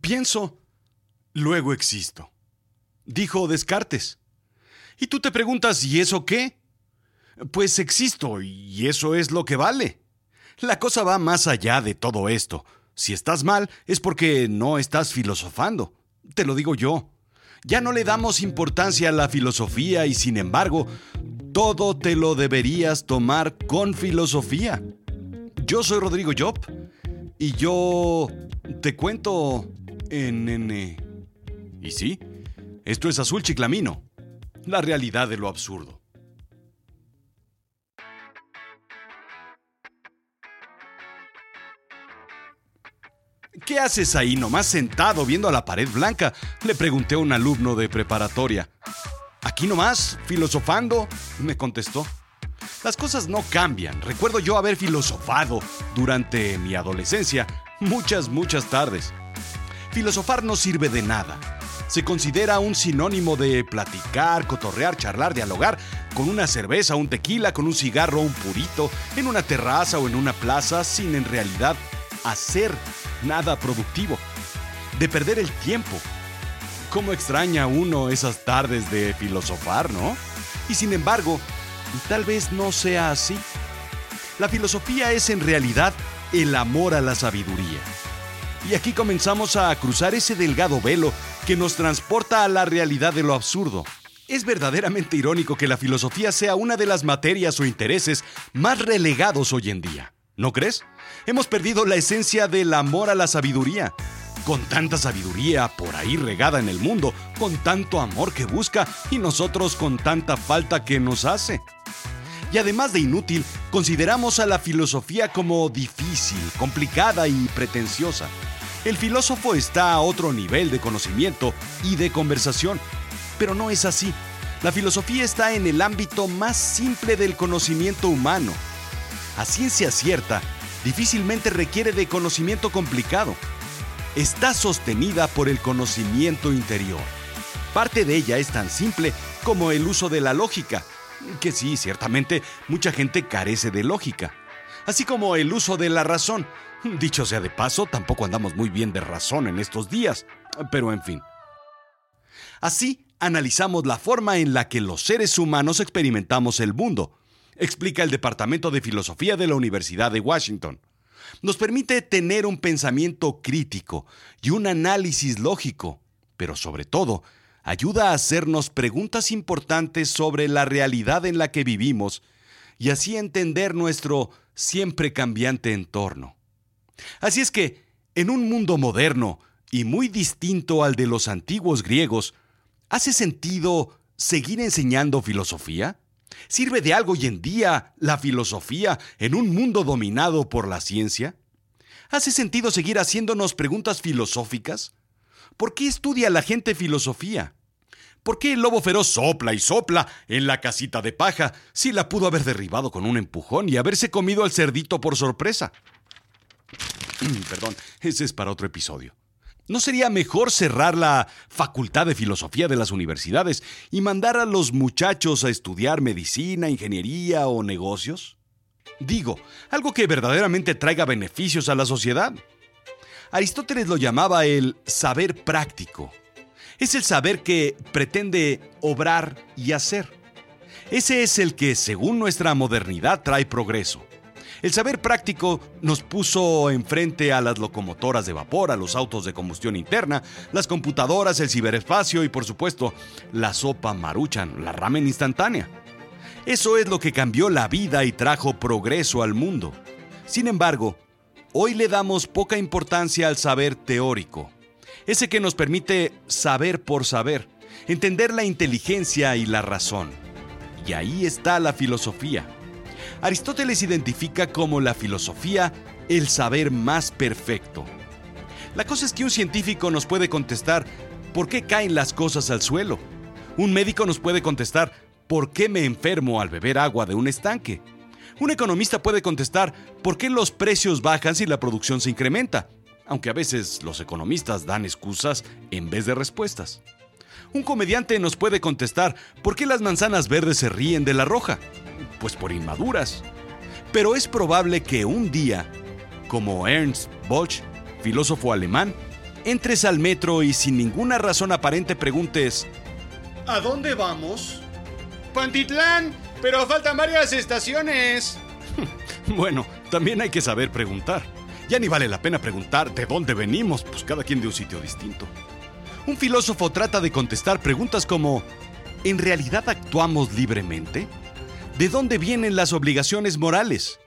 Pienso, luego existo, dijo Descartes. Y tú te preguntas, ¿y eso qué? Pues existo, y eso es lo que vale. La cosa va más allá de todo esto. Si estás mal es porque no estás filosofando. Te lo digo yo. Ya no le damos importancia a la filosofía y sin embargo, todo te lo deberías tomar con filosofía. Yo soy Rodrigo Job y yo te cuento en... en y sí, esto es Azul Chiclamino, la realidad de lo absurdo. ¿Qué haces ahí nomás sentado viendo a la pared blanca? Le pregunté a un alumno de preparatoria. Aquí nomás, filosofando, me contestó. Las cosas no cambian. Recuerdo yo haber filosofado durante mi adolescencia muchas, muchas tardes. Filosofar no sirve de nada. Se considera un sinónimo de platicar, cotorrear, charlar, dialogar con una cerveza, un tequila, con un cigarro, un purito, en una terraza o en una plaza, sin en realidad hacer nada productivo, de perder el tiempo. ¿Cómo extraña uno esas tardes de filosofar, no? Y sin embargo, tal vez no sea así. La filosofía es en realidad el amor a la sabiduría. Y aquí comenzamos a cruzar ese delgado velo que nos transporta a la realidad de lo absurdo. Es verdaderamente irónico que la filosofía sea una de las materias o intereses más relegados hoy en día. ¿No crees? Hemos perdido la esencia del amor a la sabiduría. Con tanta sabiduría por ahí regada en el mundo, con tanto amor que busca y nosotros con tanta falta que nos hace. Y además de inútil, consideramos a la filosofía como difícil, complicada y pretenciosa. El filósofo está a otro nivel de conocimiento y de conversación, pero no es así. La filosofía está en el ámbito más simple del conocimiento humano, a ciencia cierta, difícilmente requiere de conocimiento complicado. Está sostenida por el conocimiento interior. Parte de ella es tan simple como el uso de la lógica, que sí, ciertamente, mucha gente carece de lógica. Así como el uso de la razón. Dicho sea de paso, tampoco andamos muy bien de razón en estos días, pero en fin. Así analizamos la forma en la que los seres humanos experimentamos el mundo, explica el Departamento de Filosofía de la Universidad de Washington. Nos permite tener un pensamiento crítico y un análisis lógico, pero sobre todo, ayuda a hacernos preguntas importantes sobre la realidad en la que vivimos y así entender nuestro siempre cambiante entorno. Así es que, en un mundo moderno y muy distinto al de los antiguos griegos, ¿hace sentido seguir enseñando filosofía? ¿Sirve de algo hoy en día la filosofía en un mundo dominado por la ciencia? ¿Hace sentido seguir haciéndonos preguntas filosóficas? ¿Por qué estudia la gente filosofía? ¿Por qué el lobo feroz sopla y sopla en la casita de paja si la pudo haber derribado con un empujón y haberse comido al cerdito por sorpresa? Perdón, ese es para otro episodio. ¿No sería mejor cerrar la Facultad de Filosofía de las universidades y mandar a los muchachos a estudiar medicina, ingeniería o negocios? Digo, algo que verdaderamente traiga beneficios a la sociedad. Aristóteles lo llamaba el saber práctico. Es el saber que pretende obrar y hacer. Ese es el que, según nuestra modernidad, trae progreso. El saber práctico nos puso enfrente a las locomotoras de vapor, a los autos de combustión interna, las computadoras, el ciberespacio y por supuesto la sopa maruchan, la ramen instantánea. Eso es lo que cambió la vida y trajo progreso al mundo. Sin embargo, hoy le damos poca importancia al saber teórico, ese que nos permite saber por saber, entender la inteligencia y la razón. Y ahí está la filosofía Aristóteles identifica como la filosofía el saber más perfecto. La cosa es que un científico nos puede contestar ¿por qué caen las cosas al suelo? Un médico nos puede contestar ¿por qué me enfermo al beber agua de un estanque? Un economista puede contestar ¿por qué los precios bajan si la producción se incrementa? Aunque a veces los economistas dan excusas en vez de respuestas. Un comediante nos puede contestar ¿por qué las manzanas verdes se ríen de la roja? Pues por inmaduras. Pero es probable que un día, como Ernst Bosch, filósofo alemán, entres al metro y sin ninguna razón aparente preguntes, ¿A dónde vamos? Pantitlán, pero faltan varias estaciones. bueno, también hay que saber preguntar. Ya ni vale la pena preguntar de dónde venimos, pues cada quien de un sitio distinto. Un filósofo trata de contestar preguntas como, ¿en realidad actuamos libremente? ¿De dónde vienen las obligaciones morales?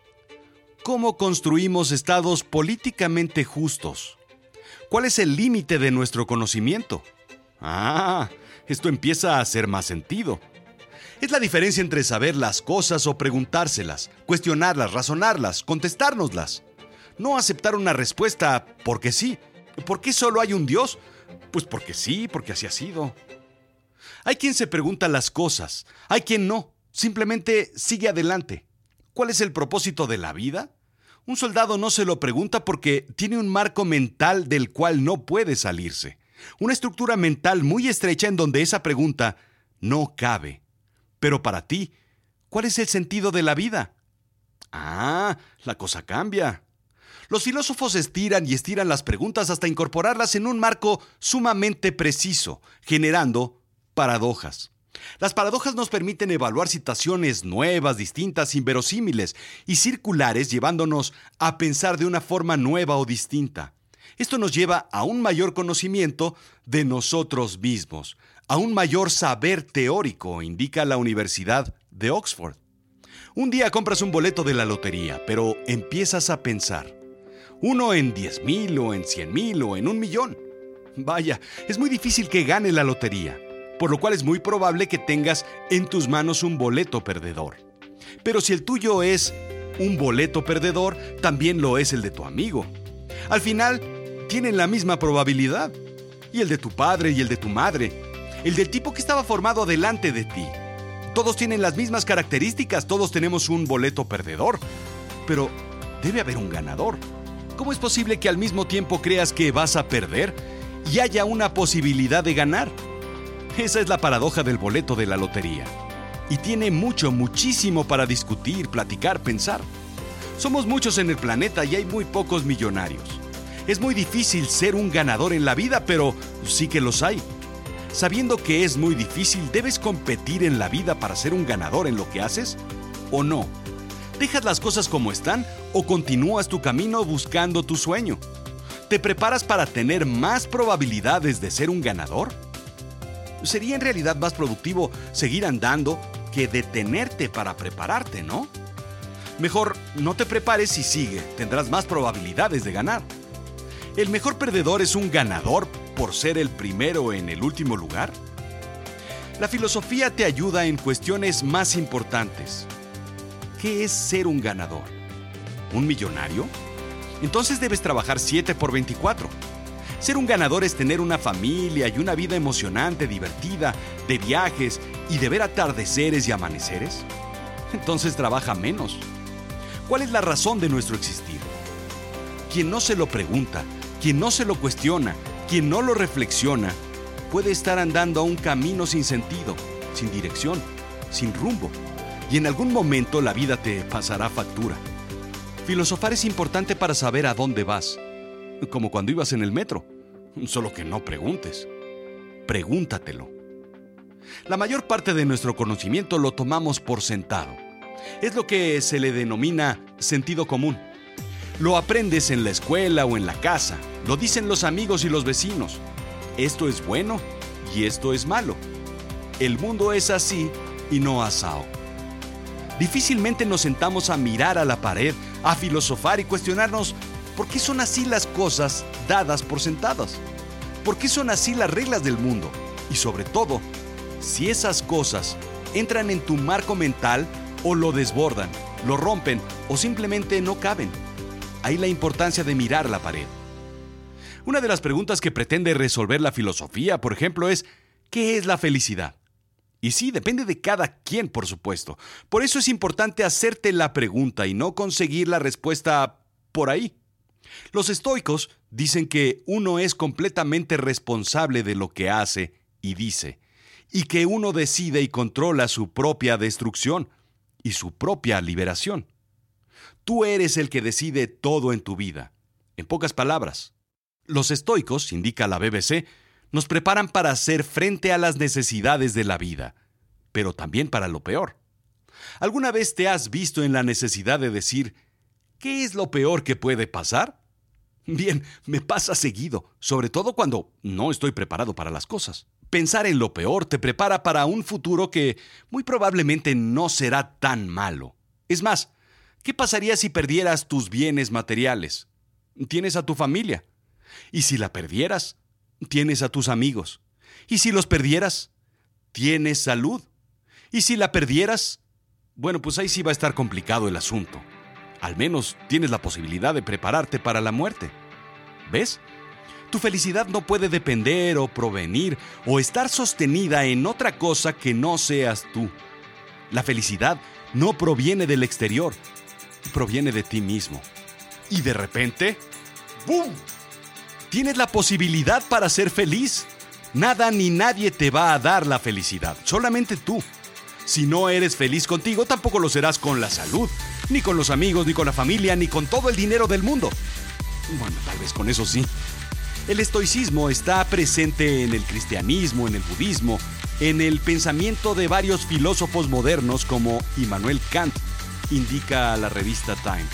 ¿Cómo construimos estados políticamente justos? ¿Cuál es el límite de nuestro conocimiento? Ah, esto empieza a hacer más sentido. Es la diferencia entre saber las cosas o preguntárselas, cuestionarlas, razonarlas, contestárnoslas. No aceptar una respuesta porque sí. ¿Por qué solo hay un Dios? Pues porque sí, porque así ha sido. Hay quien se pregunta las cosas, hay quien no, simplemente sigue adelante. ¿Cuál es el propósito de la vida? Un soldado no se lo pregunta porque tiene un marco mental del cual no puede salirse. Una estructura mental muy estrecha en donde esa pregunta no cabe. Pero para ti, ¿cuál es el sentido de la vida? Ah, la cosa cambia. Los filósofos estiran y estiran las preguntas hasta incorporarlas en un marco sumamente preciso, generando paradojas. Las paradojas nos permiten evaluar situaciones nuevas, distintas, inverosímiles y circulares, llevándonos a pensar de una forma nueva o distinta. Esto nos lleva a un mayor conocimiento de nosotros mismos, a un mayor saber teórico, indica la Universidad de Oxford. Un día compras un boleto de la lotería, pero empiezas a pensar, uno en 10 mil o en 100 mil o en un millón. Vaya, es muy difícil que gane la lotería por lo cual es muy probable que tengas en tus manos un boleto perdedor. Pero si el tuyo es un boleto perdedor, también lo es el de tu amigo. Al final, tienen la misma probabilidad. Y el de tu padre y el de tu madre. El del tipo que estaba formado delante de ti. Todos tienen las mismas características, todos tenemos un boleto perdedor. Pero debe haber un ganador. ¿Cómo es posible que al mismo tiempo creas que vas a perder y haya una posibilidad de ganar? Esa es la paradoja del boleto de la lotería. Y tiene mucho, muchísimo para discutir, platicar, pensar. Somos muchos en el planeta y hay muy pocos millonarios. Es muy difícil ser un ganador en la vida, pero sí que los hay. Sabiendo que es muy difícil, ¿debes competir en la vida para ser un ganador en lo que haces? ¿O no? ¿Dejas las cosas como están o continúas tu camino buscando tu sueño? ¿Te preparas para tener más probabilidades de ser un ganador? Sería en realidad más productivo seguir andando que detenerte para prepararte, ¿no? Mejor no te prepares y sigue, tendrás más probabilidades de ganar. ¿El mejor perdedor es un ganador por ser el primero en el último lugar? La filosofía te ayuda en cuestiones más importantes. ¿Qué es ser un ganador? ¿Un millonario? Entonces debes trabajar 7 por 24 ser un ganador es tener una familia y una vida emocionante, divertida, de viajes y de ver atardeceres y amaneceres. Entonces trabaja menos. ¿Cuál es la razón de nuestro existir? Quien no se lo pregunta, quien no se lo cuestiona, quien no lo reflexiona, puede estar andando a un camino sin sentido, sin dirección, sin rumbo. Y en algún momento la vida te pasará factura. Filosofar es importante para saber a dónde vas como cuando ibas en el metro. Solo que no preguntes. Pregúntatelo. La mayor parte de nuestro conocimiento lo tomamos por sentado. Es lo que se le denomina sentido común. Lo aprendes en la escuela o en la casa. Lo dicen los amigos y los vecinos. Esto es bueno y esto es malo. El mundo es así y no asao. Difícilmente nos sentamos a mirar a la pared, a filosofar y cuestionarnos ¿Por qué son así las cosas dadas por sentadas? ¿Por qué son así las reglas del mundo? Y sobre todo, si esas cosas entran en tu marco mental o lo desbordan, lo rompen o simplemente no caben. Ahí la importancia de mirar la pared. Una de las preguntas que pretende resolver la filosofía, por ejemplo, es ¿qué es la felicidad? Y sí, depende de cada quien, por supuesto. Por eso es importante hacerte la pregunta y no conseguir la respuesta por ahí. Los estoicos dicen que uno es completamente responsable de lo que hace y dice, y que uno decide y controla su propia destrucción y su propia liberación. Tú eres el que decide todo en tu vida. En pocas palabras, Los estoicos, indica la BBC, nos preparan para hacer frente a las necesidades de la vida, pero también para lo peor. ¿Alguna vez te has visto en la necesidad de decir, ¿qué es lo peor que puede pasar? Bien, me pasa seguido, sobre todo cuando no estoy preparado para las cosas. Pensar en lo peor te prepara para un futuro que muy probablemente no será tan malo. Es más, ¿qué pasaría si perdieras tus bienes materiales? Tienes a tu familia. Y si la perdieras, tienes a tus amigos. Y si los perdieras, tienes salud. Y si la perdieras, bueno, pues ahí sí va a estar complicado el asunto. Al menos tienes la posibilidad de prepararte para la muerte. ¿Ves? Tu felicidad no puede depender o provenir o estar sostenida en otra cosa que no seas tú. La felicidad no proviene del exterior, proviene de ti mismo. Y de repente, ¡boom! Tienes la posibilidad para ser feliz. Nada ni nadie te va a dar la felicidad, solamente tú. Si no eres feliz contigo, tampoco lo serás con la salud, ni con los amigos, ni con la familia, ni con todo el dinero del mundo. Bueno, tal vez con eso sí. El estoicismo está presente en el cristianismo, en el budismo, en el pensamiento de varios filósofos modernos como Immanuel Kant, indica la revista Time.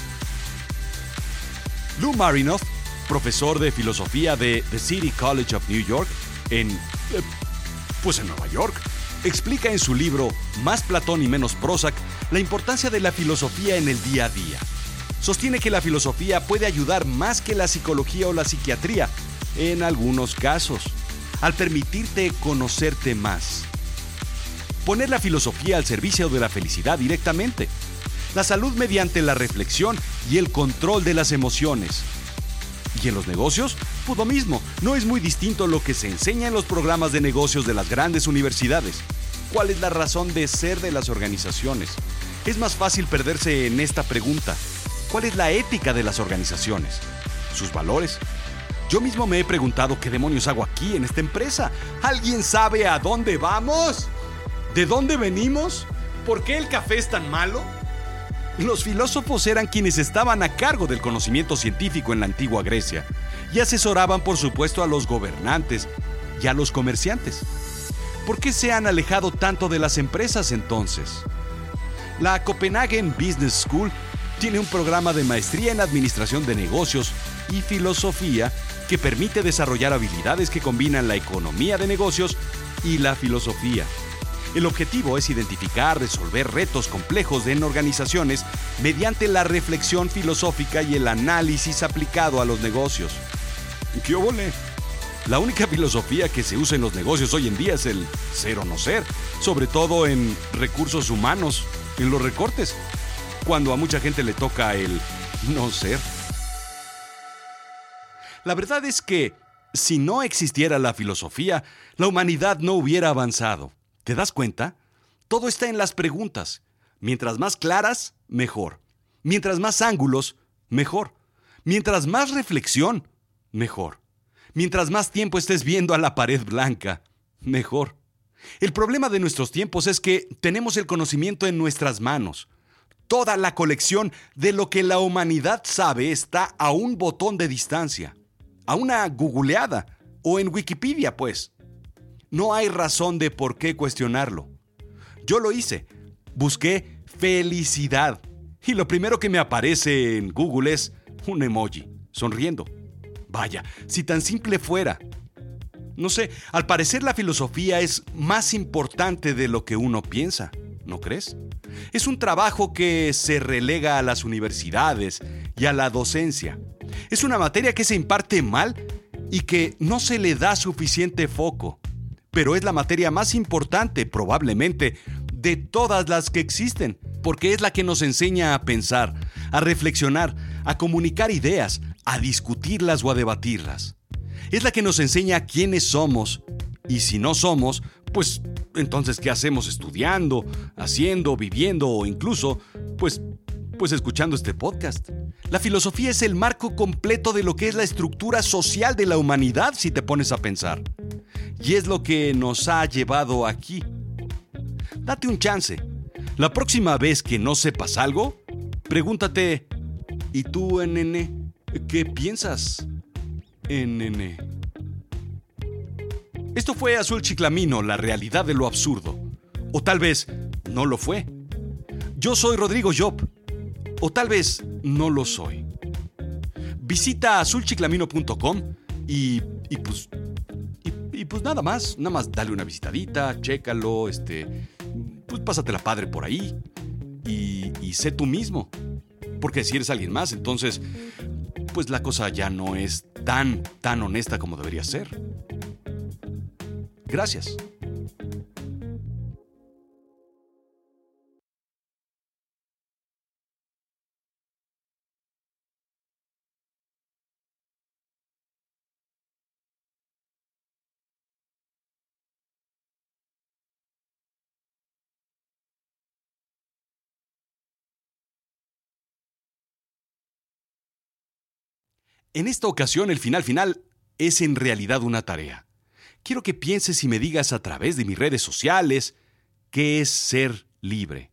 Lou Marinoff, profesor de filosofía de The City College of New York, en... Eh, pues en Nueva York, explica en su libro Más Platón y menos Prozac la importancia de la filosofía en el día a día. Sostiene que la filosofía puede ayudar más que la psicología o la psiquiatría, en algunos casos, al permitirte conocerte más. Poner la filosofía al servicio de la felicidad directamente. La salud mediante la reflexión y el control de las emociones. Y en los negocios, pues mismo, no es muy distinto lo que se enseña en los programas de negocios de las grandes universidades. ¿Cuál es la razón de ser de las organizaciones? Es más fácil perderse en esta pregunta. ¿Cuál es la ética de las organizaciones? ¿Sus valores? Yo mismo me he preguntado qué demonios hago aquí en esta empresa. ¿Alguien sabe a dónde vamos? ¿De dónde venimos? ¿Por qué el café es tan malo? Los filósofos eran quienes estaban a cargo del conocimiento científico en la antigua Grecia y asesoraban por supuesto a los gobernantes y a los comerciantes. ¿Por qué se han alejado tanto de las empresas entonces? La Copenhagen Business School tiene un programa de maestría en administración de negocios y filosofía que permite desarrollar habilidades que combinan la economía de negocios y la filosofía. El objetivo es identificar, resolver retos complejos en organizaciones mediante la reflexión filosófica y el análisis aplicado a los negocios. ¿Qué obole? La única filosofía que se usa en los negocios hoy en día es el ser o no ser, sobre todo en recursos humanos, en los recortes, cuando a mucha gente le toca el no ser. La verdad es que, si no existiera la filosofía, la humanidad no hubiera avanzado. ¿Te das cuenta? Todo está en las preguntas. Mientras más claras, mejor. Mientras más ángulos, mejor. Mientras más reflexión, mejor. Mientras más tiempo estés viendo a la pared blanca, mejor. El problema de nuestros tiempos es que tenemos el conocimiento en nuestras manos. Toda la colección de lo que la humanidad sabe está a un botón de distancia a una googleada o en Wikipedia, pues. No hay razón de por qué cuestionarlo. Yo lo hice. Busqué felicidad. Y lo primero que me aparece en Google es un emoji, sonriendo. Vaya, si tan simple fuera. No sé, al parecer la filosofía es más importante de lo que uno piensa, ¿no crees? Es un trabajo que se relega a las universidades y a la docencia. Es una materia que se imparte mal y que no se le da suficiente foco, pero es la materia más importante probablemente de todas las que existen, porque es la que nos enseña a pensar, a reflexionar, a comunicar ideas, a discutirlas o a debatirlas. Es la que nos enseña quiénes somos y si no somos, pues entonces ¿qué hacemos estudiando, haciendo, viviendo o incluso, pues pues escuchando este podcast. La filosofía es el marco completo de lo que es la estructura social de la humanidad si te pones a pensar. Y es lo que nos ha llevado aquí. Date un chance. La próxima vez que no sepas algo, pregúntate, ¿y tú, nene, qué piensas? NN. Esto fue Azul Chiclamino, la realidad de lo absurdo. O tal vez no lo fue. Yo soy Rodrigo Job. O tal vez no lo soy. Visita azulchiclamino.com y, y pues y, pues nada más, nada más dale una visitadita, chécalo, este, pues pásate padre por ahí y, y sé tú mismo. Porque si eres alguien más, entonces, pues la cosa ya no es tan, tan honesta como debería ser. Gracias. En esta ocasión el final final es en realidad una tarea. Quiero que pienses y me digas a través de mis redes sociales qué es ser libre.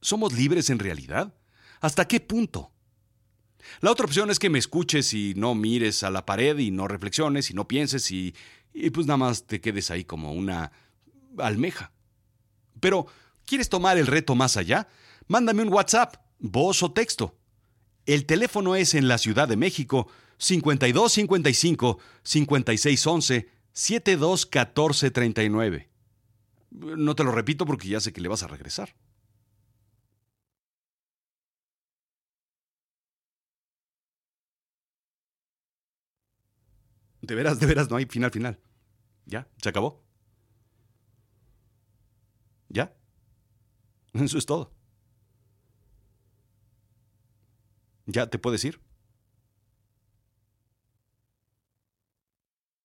¿Somos libres en realidad? ¿Hasta qué punto? La otra opción es que me escuches y no mires a la pared y no reflexiones y no pienses y, y pues nada más te quedes ahí como una almeja. Pero, ¿quieres tomar el reto más allá? Mándame un WhatsApp, voz o texto. El teléfono es en la Ciudad de México 5255 5611 721439. No te lo repito porque ya sé que le vas a regresar. De veras, de veras, no hay final final. ¿Ya? ¿Se acabó? ¿Ya? Eso es todo. ¿Ya te puedes ir?